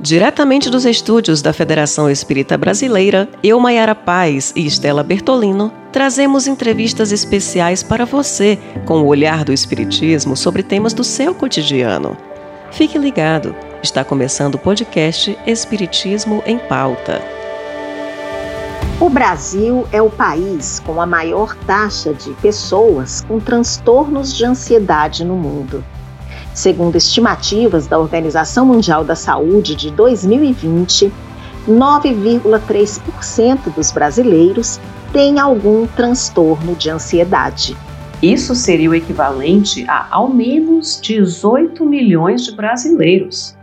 Diretamente dos estúdios da Federação Espírita Brasileira, eu, Maiara Paz e Estela Bertolino, trazemos entrevistas especiais para você com o olhar do Espiritismo sobre temas do seu cotidiano. Fique ligado, está começando o podcast Espiritismo em Pauta. O Brasil é o país com a maior taxa de pessoas com transtornos de ansiedade no mundo. Segundo estimativas da Organização Mundial da Saúde de 2020, 9,3% dos brasileiros têm algum transtorno de ansiedade. Isso seria o equivalente a ao menos 18 milhões de brasileiros.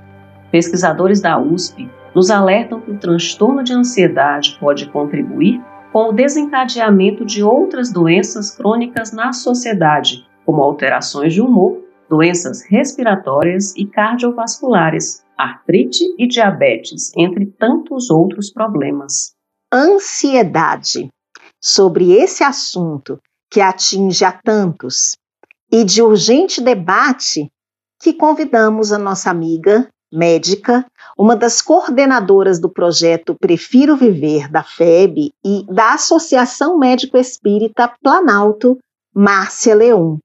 Pesquisadores da USP nos alertam que o transtorno de ansiedade pode contribuir com o desencadeamento de outras doenças crônicas na sociedade, como alterações de humor, doenças respiratórias e cardiovasculares, artrite e diabetes, entre tantos outros problemas. Ansiedade. Sobre esse assunto que atinge a tantos e de urgente debate, que convidamos a nossa amiga médica, uma das coordenadoras do projeto Prefiro Viver da FEB e da Associação Médico Espírita Planalto, Márcia Leão.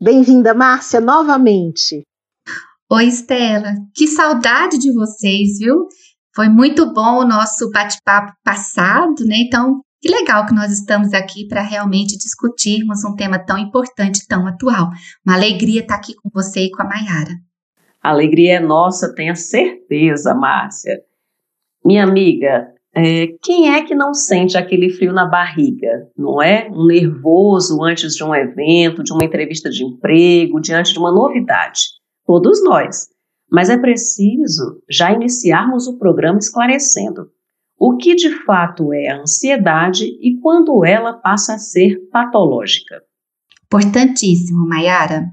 Bem-vinda, Márcia, novamente. Oi, Estela. Que saudade de vocês, viu? Foi muito bom o nosso bate-papo passado, né? Então, que legal que nós estamos aqui para realmente discutirmos um tema tão importante, tão atual. Uma alegria estar aqui com você e com a Mayara. A alegria é nossa, tenha certeza, Márcia. Minha amiga, é, quem é que não sente aquele frio na barriga, não é? Um nervoso antes de um evento, de uma entrevista de emprego, diante de uma novidade. Todos nós. Mas é preciso já iniciarmos o programa esclarecendo o que de fato é a ansiedade e quando ela passa a ser patológica. Importantíssimo, Mayara.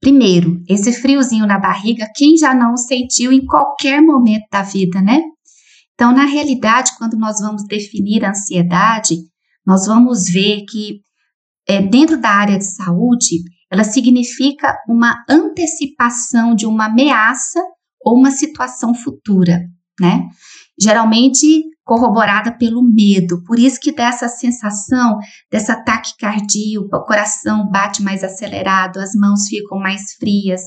Primeiro, esse friozinho na barriga, quem já não sentiu em qualquer momento da vida, né? Então, na realidade, quando nós vamos definir a ansiedade, nós vamos ver que é, dentro da área de saúde, ela significa uma antecipação de uma ameaça ou uma situação futura, né? Geralmente corroborada pelo medo. Por isso que dá essa sensação dessa taquicardia, o coração bate mais acelerado, as mãos ficam mais frias.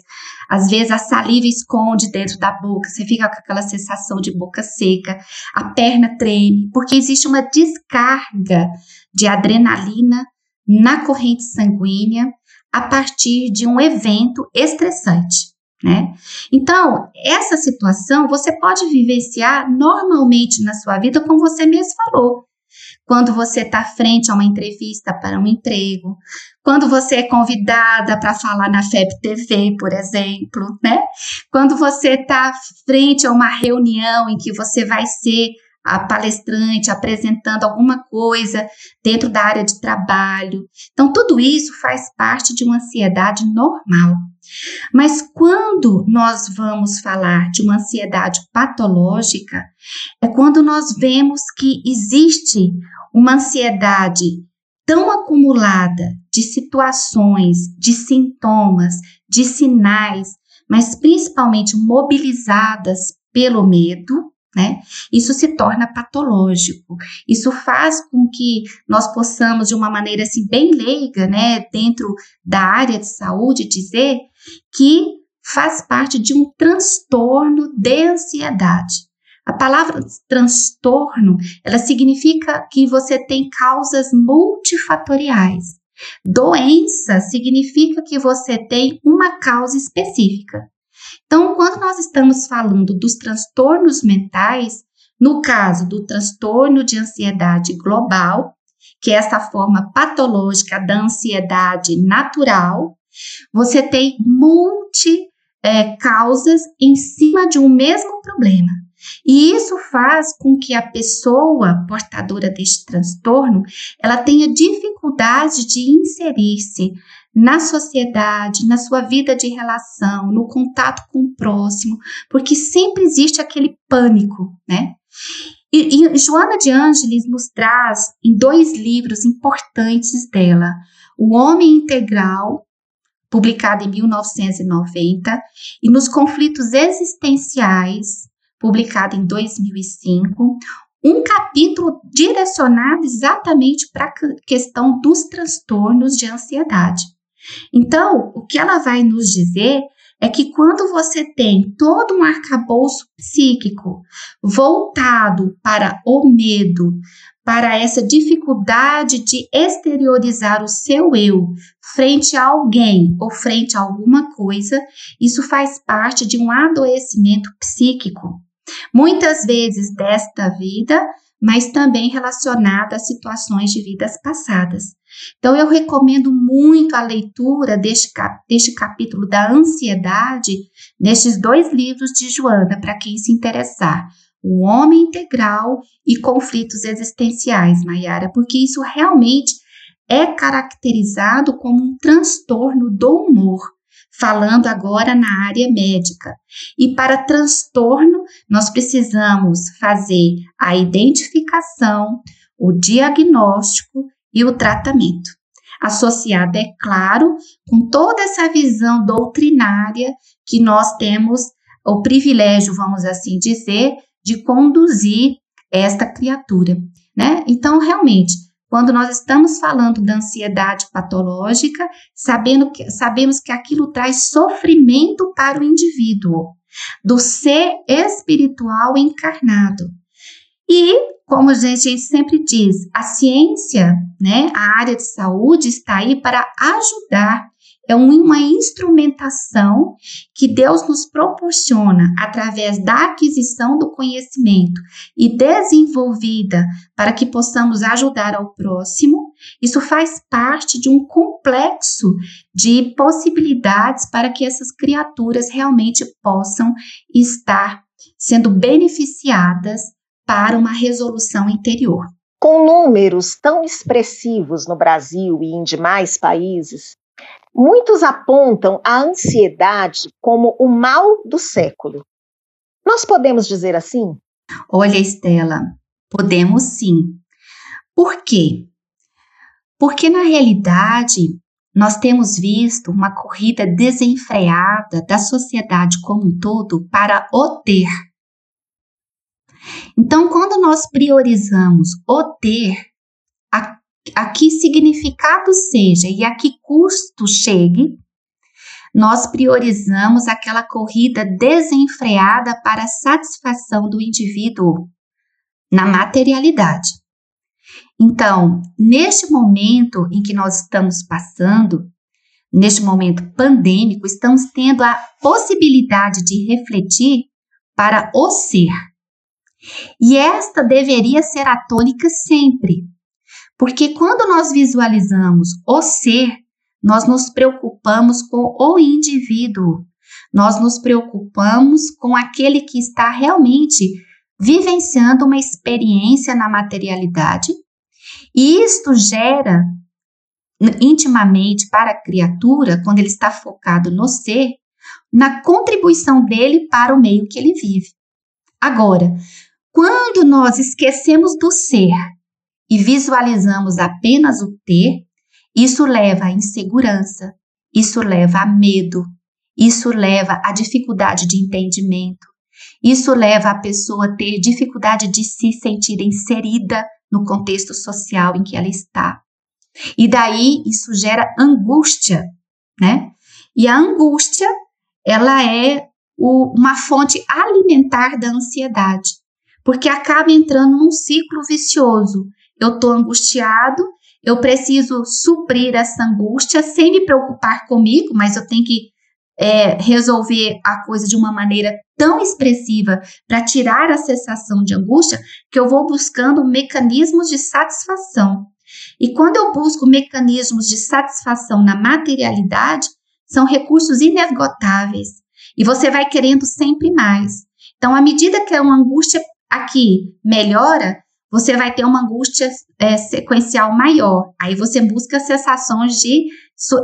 Às vezes a saliva esconde dentro da boca, você fica com aquela sensação de boca seca, a perna treme, porque existe uma descarga de adrenalina na corrente sanguínea a partir de um evento estressante né? Então, essa situação você pode vivenciar normalmente na sua vida, como você mesmo falou. Quando você está frente a uma entrevista para um emprego, quando você é convidada para falar na FEB TV, por exemplo, né? Quando você está frente a uma reunião em que você vai ser a palestrante apresentando alguma coisa dentro da área de trabalho. Então, tudo isso faz parte de uma ansiedade normal. Mas quando nós vamos falar de uma ansiedade patológica, é quando nós vemos que existe uma ansiedade tão acumulada de situações, de sintomas, de sinais, mas principalmente mobilizadas pelo medo, né? Isso se torna patológico. Isso faz com que nós possamos, de uma maneira assim bem leiga, né, dentro da área de saúde, dizer que faz parte de um transtorno de ansiedade. A palavra transtorno, ela significa que você tem causas multifatoriais. Doença significa que você tem uma causa específica. Então, quando nós estamos falando dos transtornos mentais, no caso do transtorno de ansiedade global, que é essa forma patológica da ansiedade natural, você tem multi é, causas em cima de um mesmo problema. E isso faz com que a pessoa portadora deste transtorno, ela tenha dificuldade de inserir-se na sociedade, na sua vida de relação, no contato com o próximo, porque sempre existe aquele pânico, né? E, e Joana de Ângeles nos traz em dois livros importantes dela, O Homem Integral, publicado em 1990, e nos conflitos existenciais, publicado em 2005, um capítulo direcionado exatamente para a questão dos transtornos de ansiedade. Então, o que ela vai nos dizer é que quando você tem todo um arcabouço psíquico voltado para o medo, para essa dificuldade de exteriorizar o seu eu frente a alguém ou frente a alguma coisa, isso faz parte de um adoecimento psíquico. Muitas vezes desta vida, mas também relacionada a situações de vidas passadas. Então, eu recomendo muito a leitura deste, cap deste capítulo da ansiedade nestes dois livros de Joana, para quem se interessar. O Homem Integral e Conflitos Existenciais, Mayara, porque isso realmente é caracterizado como um transtorno do humor, falando agora na área médica. E para transtorno, nós precisamos fazer a identificação, o diagnóstico e o tratamento. Associado, é claro, com toda essa visão doutrinária que nós temos o privilégio, vamos assim dizer, de conduzir esta criatura, né? Então, realmente, quando nós estamos falando da ansiedade patológica, sabendo que, sabemos que aquilo traz sofrimento para o indivíduo, do ser espiritual encarnado. E, como a gente sempre diz, a ciência, né, a área de saúde está aí para ajudar é uma instrumentação que Deus nos proporciona através da aquisição do conhecimento e desenvolvida para que possamos ajudar ao próximo. Isso faz parte de um complexo de possibilidades para que essas criaturas realmente possam estar sendo beneficiadas para uma resolução interior. Com números tão expressivos no Brasil e em demais países, Muitos apontam a ansiedade como o mal do século. Nós podemos dizer assim? Olha, Estela, podemos sim. Por quê? Porque na realidade nós temos visto uma corrida desenfreada da sociedade como um todo para o ter. Então, quando nós priorizamos o ter, a que significado seja e a que custo chegue, nós priorizamos aquela corrida desenfreada para a satisfação do indivíduo na materialidade. Então, neste momento em que nós estamos passando, neste momento pandêmico, estamos tendo a possibilidade de refletir para o ser. E esta deveria ser a tônica sempre, porque quando nós visualizamos o ser, nós nos preocupamos com o indivíduo, nós nos preocupamos com aquele que está realmente vivenciando uma experiência na materialidade, e isto gera intimamente para a criatura, quando ele está focado no ser, na contribuição dele para o meio que ele vive. Agora, quando nós esquecemos do ser e visualizamos apenas o ter, isso leva à insegurança, isso leva a medo, isso leva à dificuldade de entendimento, isso leva a pessoa a ter dificuldade de se sentir inserida no contexto social em que ela está. E daí isso gera angústia, né? E a angústia, ela é o, uma fonte alimentar da ansiedade, porque acaba entrando num ciclo vicioso eu estou angustiado, eu preciso suprir essa angústia sem me preocupar comigo, mas eu tenho que é, resolver a coisa de uma maneira tão expressiva para tirar a sensação de angústia que eu vou buscando mecanismos de satisfação. E quando eu busco mecanismos de satisfação na materialidade, são recursos inesgotáveis e você vai querendo sempre mais. Então, à medida que a angústia aqui melhora, você vai ter uma angústia é, sequencial maior. Aí você busca sensações de,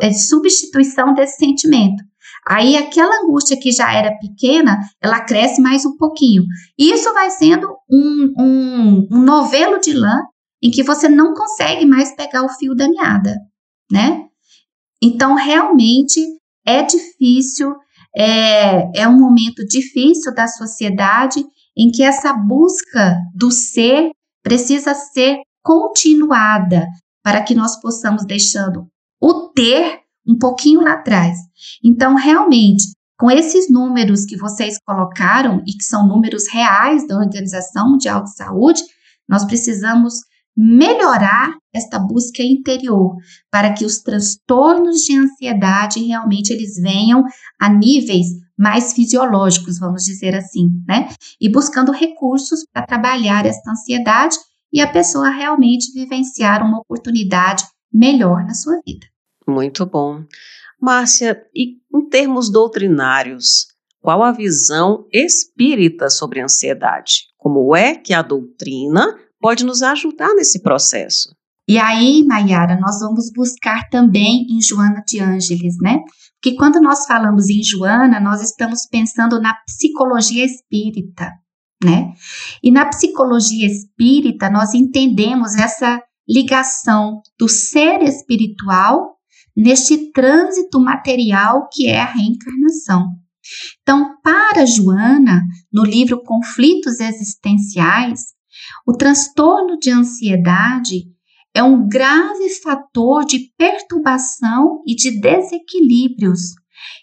é, de substituição desse sentimento. Aí aquela angústia que já era pequena, ela cresce mais um pouquinho. Isso vai sendo um, um, um novelo de lã em que você não consegue mais pegar o fio da meada, né? Então, realmente é difícil, é, é um momento difícil da sociedade em que essa busca do ser precisa ser continuada para que nós possamos deixando o ter um pouquinho lá atrás. Então, realmente, com esses números que vocês colocaram e que são números reais da Organização Mundial de Saúde, nós precisamos melhorar esta busca interior para que os transtornos de ansiedade realmente eles venham a níveis mais fisiológicos, vamos dizer assim, né? E buscando recursos para trabalhar esta ansiedade e a pessoa realmente vivenciar uma oportunidade melhor na sua vida. Muito bom. Márcia, e em termos doutrinários, qual a visão espírita sobre a ansiedade? Como é que a doutrina pode nos ajudar nesse processo? E aí, Nayara, nós vamos buscar também em Joana de Ângeles, né? Porque quando nós falamos em Joana, nós estamos pensando na psicologia espírita, né? E na psicologia espírita, nós entendemos essa ligação do ser espiritual neste trânsito material que é a reencarnação. Então, para Joana, no livro Conflitos Existenciais, o transtorno de ansiedade é um grave fator de perturbação e de desequilíbrios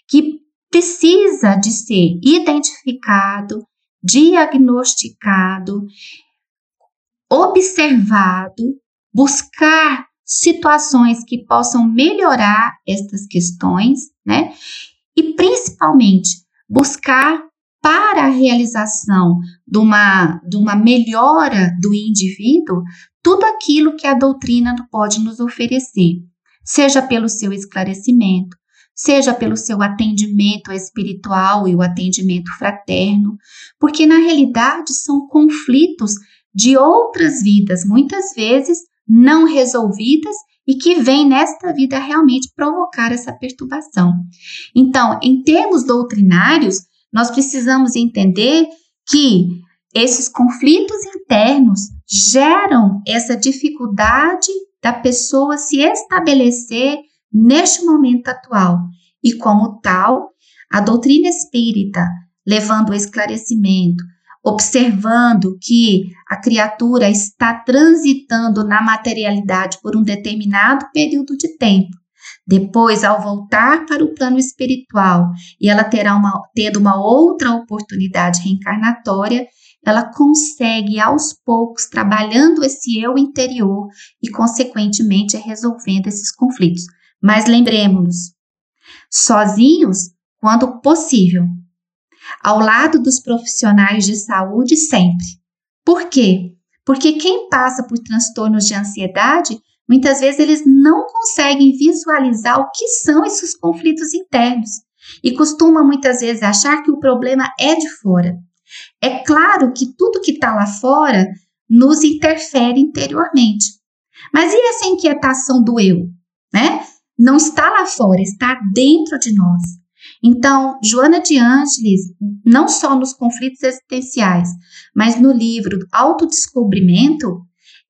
que precisa de ser identificado, diagnosticado, observado, buscar situações que possam melhorar estas questões, né? E principalmente buscar para a realização de uma, de uma melhora do indivíduo tudo aquilo que a doutrina pode nos oferecer, seja pelo seu esclarecimento, seja pelo seu atendimento espiritual e o atendimento fraterno, porque na realidade são conflitos de outras vidas, muitas vezes não resolvidas e que vêm nesta vida realmente provocar essa perturbação. Então, em termos doutrinários, nós precisamos entender que esses conflitos internos geram essa dificuldade da pessoa se estabelecer neste momento atual. E como tal, a doutrina espírita, levando o esclarecimento, observando que a criatura está transitando na materialidade por um determinado período de tempo. Depois, ao voltar para o plano espiritual e ela terá uma, tendo uma outra oportunidade reencarnatória, ela consegue aos poucos trabalhando esse eu interior e, consequentemente, resolvendo esses conflitos. Mas lembremos-nos, sozinhos quando possível, ao lado dos profissionais de saúde sempre. Por quê? Porque quem passa por transtornos de ansiedade, muitas vezes eles não conseguem visualizar o que são esses conflitos internos e costuma muitas vezes achar que o problema é de fora. É claro que tudo que está lá fora nos interfere interiormente. Mas e essa inquietação do eu, né? Não está lá fora, está dentro de nós. Então, Joana de Ângeles, não só nos conflitos existenciais, mas no livro Autodescobrimento,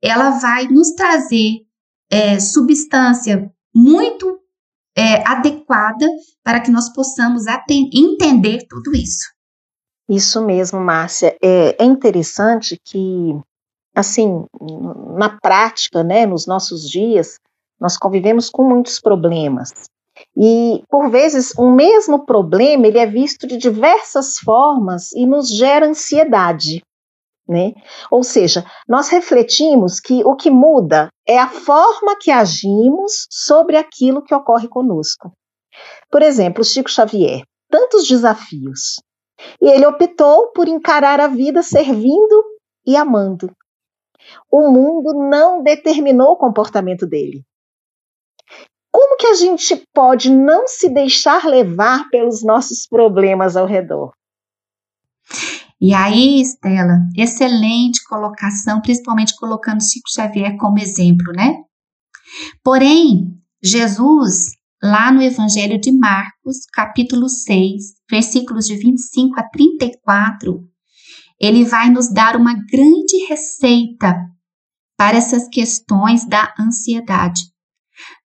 ela vai nos trazer é, substância muito é, adequada para que nós possamos entender tudo isso. Isso mesmo, Márcia. É, é interessante que, assim, na prática, né, nos nossos dias, nós convivemos com muitos problemas. E, por vezes, um mesmo problema ele é visto de diversas formas e nos gera ansiedade. Né? Ou seja, nós refletimos que o que muda é a forma que agimos sobre aquilo que ocorre conosco. Por exemplo, Chico Xavier, tantos desafios. E ele optou por encarar a vida servindo e amando. O mundo não determinou o comportamento dele. Como que a gente pode não se deixar levar pelos nossos problemas ao redor? E aí, Estela, excelente colocação, principalmente colocando Chico Xavier como exemplo, né? Porém, Jesus, lá no Evangelho de Marcos, capítulo 6, versículos de 25 a 34, ele vai nos dar uma grande receita para essas questões da ansiedade.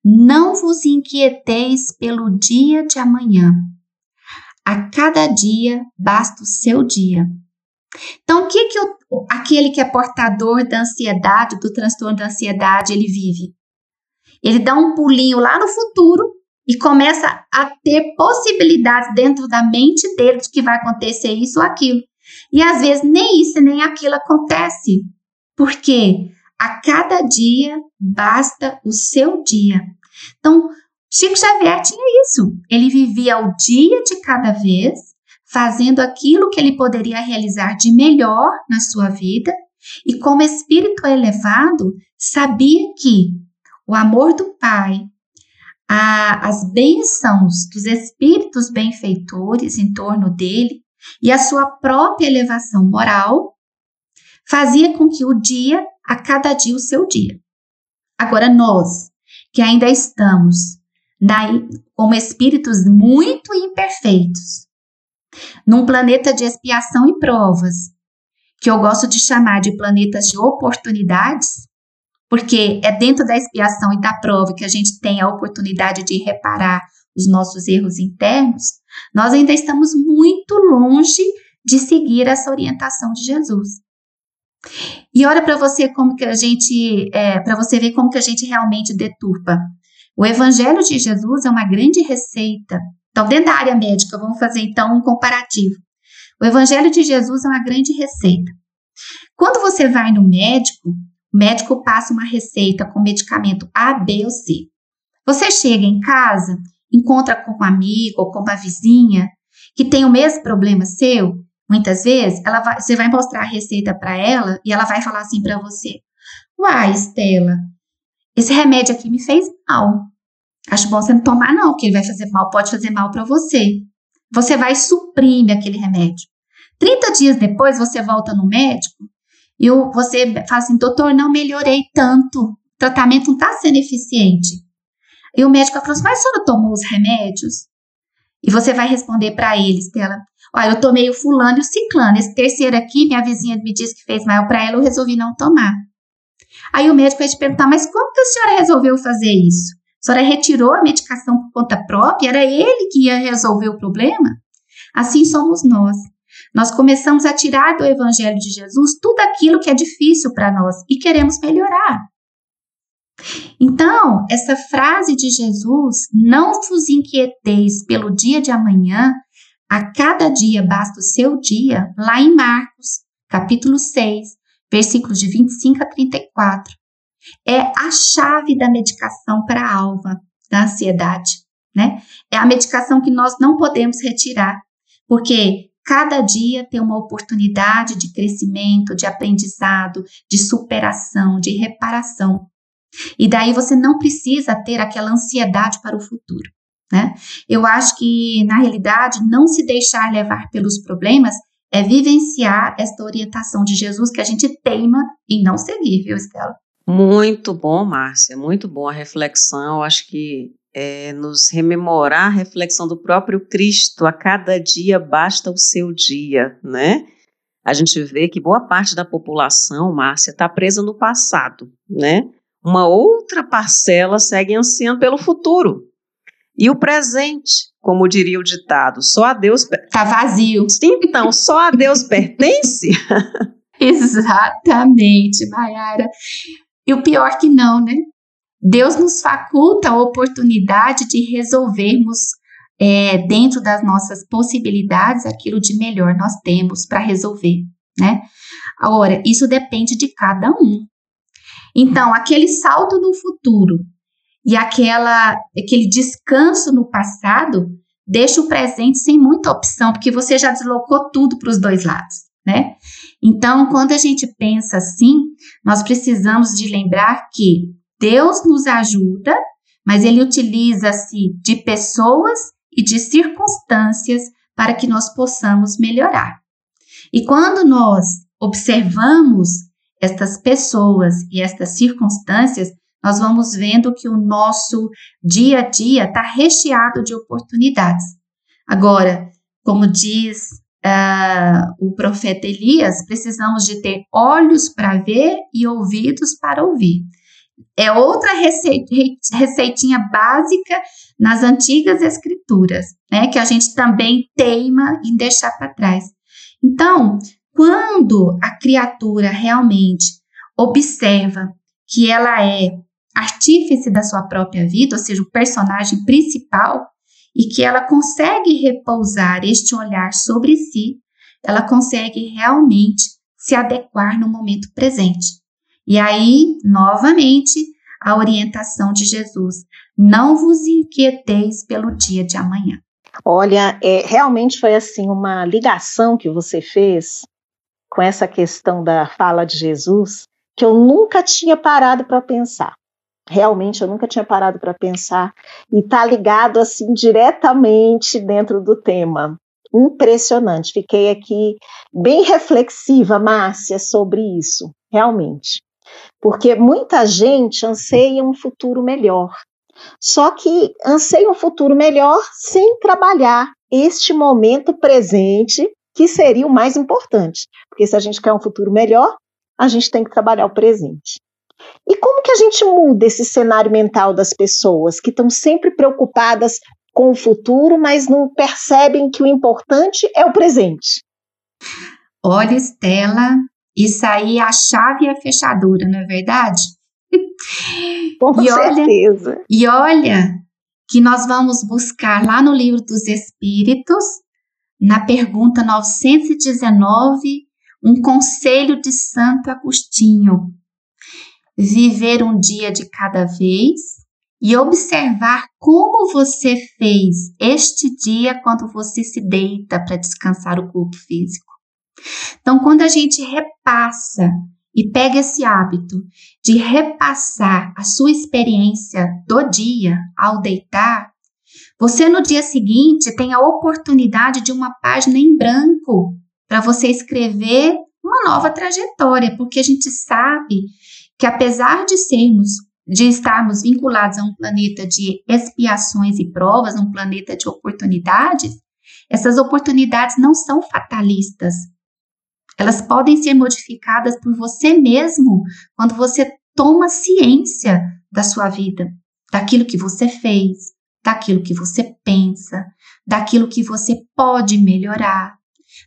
Não vos inquieteis pelo dia de amanhã. A cada dia basta o seu dia. Então, o que, que aquele que é portador da ansiedade, do transtorno da ansiedade, ele vive? Ele dá um pulinho lá no futuro e começa a ter possibilidades dentro da mente dele de que vai acontecer isso ou aquilo. E às vezes nem isso nem aquilo acontece. Porque a cada dia basta o seu dia. Então, Chico Xavier tinha isso. Ele vivia o dia de cada vez, fazendo aquilo que ele poderia realizar de melhor na sua vida, e como espírito elevado, sabia que o amor do Pai, a, as bênçãos dos espíritos benfeitores em torno dele e a sua própria elevação moral fazia com que o dia, a cada dia, o seu dia. Agora, nós, que ainda estamos na, como espíritos muito imperfeitos, num planeta de expiação e provas, que eu gosto de chamar de planetas de oportunidades, porque é dentro da expiação e da prova que a gente tem a oportunidade de reparar os nossos erros internos, nós ainda estamos muito longe de seguir essa orientação de Jesus. E olha para você como que a gente, é, para você ver como que a gente realmente deturpa. O Evangelho de Jesus é uma grande receita. Então, dentro da área médica, vamos fazer então um comparativo. O Evangelho de Jesus é uma grande receita. Quando você vai no médico, o médico passa uma receita com medicamento A, B ou C. Você chega em casa, encontra com um amigo ou com uma vizinha que tem o mesmo problema seu, muitas vezes ela vai, você vai mostrar a receita para ela e ela vai falar assim para você: Uai, Estela, esse remédio aqui me fez mal. Acho bom você não tomar, não, porque ele vai fazer mal, pode fazer mal para você. Você vai suprimir aquele remédio. 30 dias depois, você volta no médico e você fala assim, doutor, não melhorei tanto, o tratamento não está sendo eficiente. E o médico falou assim, mas a senhora tomou os remédios? E você vai responder para ele, Estela, olha, eu tomei o fulano e o ciclano, esse terceiro aqui, minha vizinha me disse que fez mal para ela, eu resolvi não tomar. Aí o médico vai te perguntar, mas como que a senhora resolveu fazer isso? A senhora retirou a medicação por conta própria? Era ele que ia resolver o problema? Assim somos nós. Nós começamos a tirar do Evangelho de Jesus tudo aquilo que é difícil para nós e queremos melhorar. Então, essa frase de Jesus, não vos inquieteis pelo dia de amanhã, a cada dia basta o seu dia, lá em Marcos, capítulo 6, versículos de 25 a 34, é a chave da medicação para a alma da ansiedade, né? É a medicação que nós não podemos retirar, porque Cada dia tem uma oportunidade de crescimento, de aprendizado, de superação, de reparação. E daí você não precisa ter aquela ansiedade para o futuro. Né? Eu acho que, na realidade, não se deixar levar pelos problemas é vivenciar esta orientação de Jesus que a gente teima em não seguir, viu, Estela? Muito bom, Márcia, muito bom a reflexão. Acho que é, nos rememorar a reflexão do próprio Cristo, a cada dia basta o seu dia, né? A gente vê que boa parte da população, Márcia, está presa no passado, né? Uma outra parcela segue ansiando pelo futuro. E o presente, como diria o ditado, só a Deus. Está vazio. Então, só a Deus pertence? Exatamente, Mayara. E o pior que não, né? Deus nos faculta a oportunidade de resolvermos é, dentro das nossas possibilidades aquilo de melhor nós temos para resolver, né? Agora, isso depende de cada um. Então, aquele salto no futuro e aquela, aquele descanso no passado deixa o presente sem muita opção, porque você já deslocou tudo para os dois lados, né? Então, quando a gente pensa assim, nós precisamos de lembrar que Deus nos ajuda, mas ele utiliza-se de pessoas e de circunstâncias para que nós possamos melhorar. E quando nós observamos estas pessoas e estas circunstâncias, nós vamos vendo que o nosso dia a dia está recheado de oportunidades. Agora, como diz uh, o profeta Elias, precisamos de ter olhos para ver e ouvidos para ouvir. É outra receitinha básica nas antigas escrituras, né? Que a gente também teima em deixar para trás. Então, quando a criatura realmente observa que ela é artífice da sua própria vida, ou seja, o personagem principal, e que ela consegue repousar este olhar sobre si, ela consegue realmente se adequar no momento presente. E aí, novamente, a orientação de Jesus: não vos inquieteis pelo dia de amanhã. Olha, é, realmente foi assim uma ligação que você fez com essa questão da fala de Jesus que eu nunca tinha parado para pensar. Realmente eu nunca tinha parado para pensar e está ligado assim diretamente dentro do tema. Impressionante. Fiquei aqui bem reflexiva, Márcia, sobre isso, realmente. Porque muita gente anseia um futuro melhor. Só que anseia um futuro melhor sem trabalhar este momento presente, que seria o mais importante. Porque se a gente quer um futuro melhor, a gente tem que trabalhar o presente. E como que a gente muda esse cenário mental das pessoas que estão sempre preocupadas com o futuro, mas não percebem que o importante é o presente? Olha, Estela, isso aí é a chave e a fechadura, não é verdade? Com e certeza. Olha, e olha que nós vamos buscar lá no livro dos Espíritos, na pergunta 919, um conselho de Santo Agostinho. Viver um dia de cada vez e observar como você fez este dia quando você se deita para descansar o corpo físico. Então, quando a gente repassa e pega esse hábito de repassar a sua experiência do dia ao deitar, você no dia seguinte tem a oportunidade de uma página em branco para você escrever uma nova trajetória, porque a gente sabe que apesar de sermos de estarmos vinculados a um planeta de expiações e provas, um planeta de oportunidades, essas oportunidades não são fatalistas, elas podem ser modificadas por você mesmo quando você toma ciência da sua vida, daquilo que você fez, daquilo que você pensa, daquilo que você pode melhorar,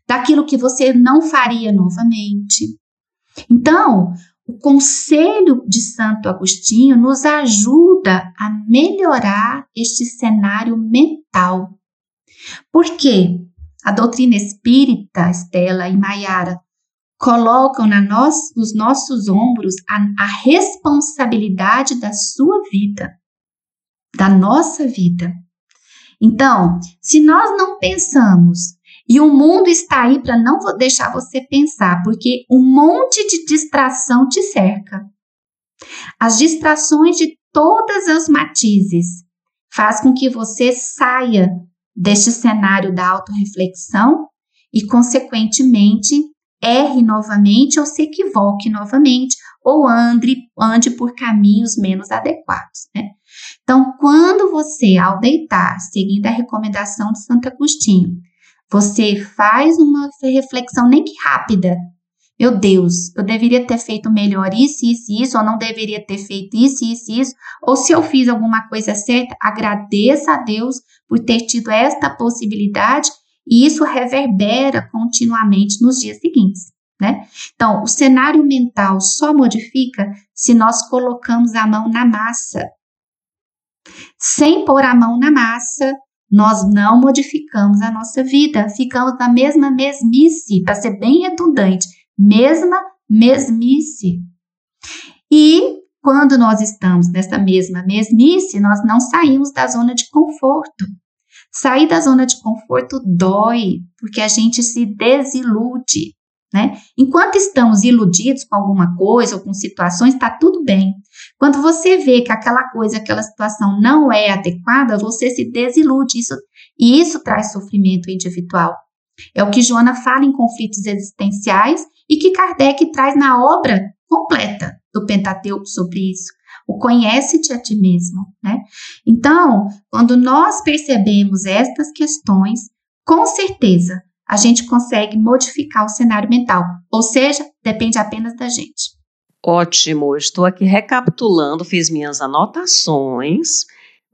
daquilo que você não faria novamente. Então, o conselho de Santo Agostinho nos ajuda a melhorar este cenário mental. Por quê? A doutrina espírita, Estela e Maiara, colocam na nós, nos nossos ombros a, a responsabilidade da sua vida, da nossa vida. Então, se nós não pensamos e o mundo está aí para não deixar você pensar, porque um monte de distração te cerca. As distrações de todas as matizes faz com que você saia deste cenário da autorreflexão e, consequentemente, erre novamente ou se equivoque novamente ou ande, ande por caminhos menos adequados. Né? Então, quando você, ao deitar, seguindo a recomendação de Santo Agostinho, você faz uma reflexão, nem que rápida. Meu Deus, eu deveria ter feito melhor isso, isso, isso, ou não deveria ter feito isso, isso, isso. Ou se eu fiz alguma coisa certa, agradeça a Deus por ter tido esta possibilidade e isso reverbera continuamente nos dias seguintes. Né? Então, o cenário mental só modifica se nós colocamos a mão na massa. Sem pôr a mão na massa, nós não modificamos a nossa vida, ficamos na mesma mesmice, para ser bem redundante, mesma mesmice. E quando nós estamos nessa mesma mesmice, nós não saímos da zona de conforto. Sair da zona de conforto dói, porque a gente se desilude. Né? Enquanto estamos iludidos com alguma coisa ou com situações, está tudo bem. Quando você vê que aquela coisa, aquela situação não é adequada, você se desilude. Isso, e isso traz sofrimento individual. É o que Joana fala em conflitos existenciais e que Kardec traz na obra completa do Pentateuco sobre isso. O conhece-te a ti mesmo, né? Então, quando nós percebemos estas questões, com certeza a gente consegue modificar o cenário mental, ou seja, depende apenas da gente. Ótimo, estou aqui recapitulando, fiz minhas anotações,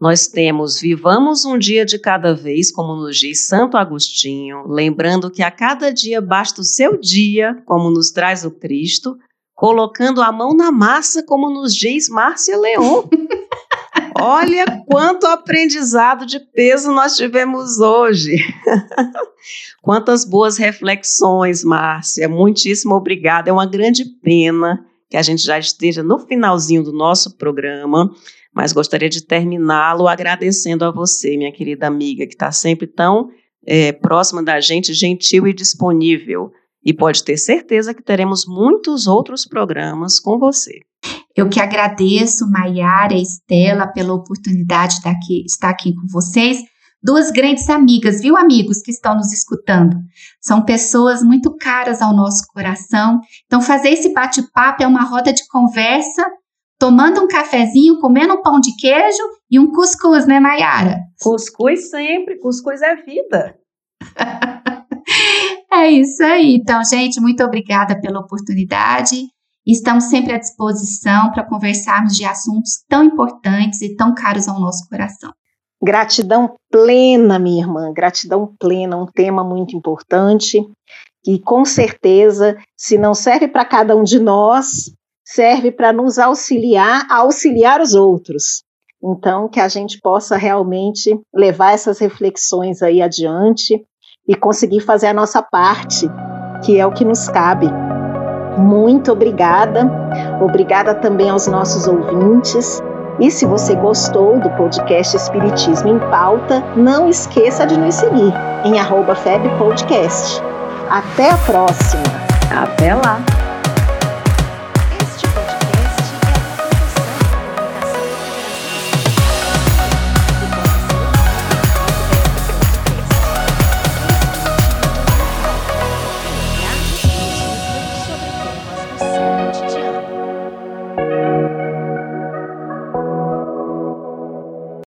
Nós temos Vivamos um dia de cada vez, como nos diz Santo Agostinho, lembrando que a cada dia basta o seu dia, como nos traz o Cristo, colocando a mão na massa, como nos diz Márcia Leon. Olha quanto aprendizado de peso nós tivemos hoje. Quantas boas reflexões, Márcia. Muitíssimo obrigada. É uma grande pena que a gente já esteja no finalzinho do nosso programa mas gostaria de terminá-lo agradecendo a você, minha querida amiga, que está sempre tão é, próxima da gente, gentil e disponível. E pode ter certeza que teremos muitos outros programas com você. Eu que agradeço, Maiara e Estela, pela oportunidade de estar aqui, estar aqui com vocês. Duas grandes amigas, viu, amigos que estão nos escutando? São pessoas muito caras ao nosso coração. Então, fazer esse bate-papo é uma roda de conversa tomando um cafezinho, comendo um pão de queijo e um cuscuz, né, Mayara? Cuscuz sempre, cuscuz é vida. é isso aí. Então, gente, muito obrigada pela oportunidade. Estamos sempre à disposição para conversarmos de assuntos tão importantes e tão caros ao nosso coração. Gratidão plena, minha irmã, gratidão plena, um tema muito importante e com certeza, se não serve para cada um de nós, serve para nos auxiliar a auxiliar os outros. Então, que a gente possa realmente levar essas reflexões aí adiante e conseguir fazer a nossa parte, que é o que nos cabe. Muito obrigada. Obrigada também aos nossos ouvintes. E se você gostou do podcast Espiritismo em Pauta, não esqueça de nos seguir em arroba FebPodcast. Até a próxima! Até lá!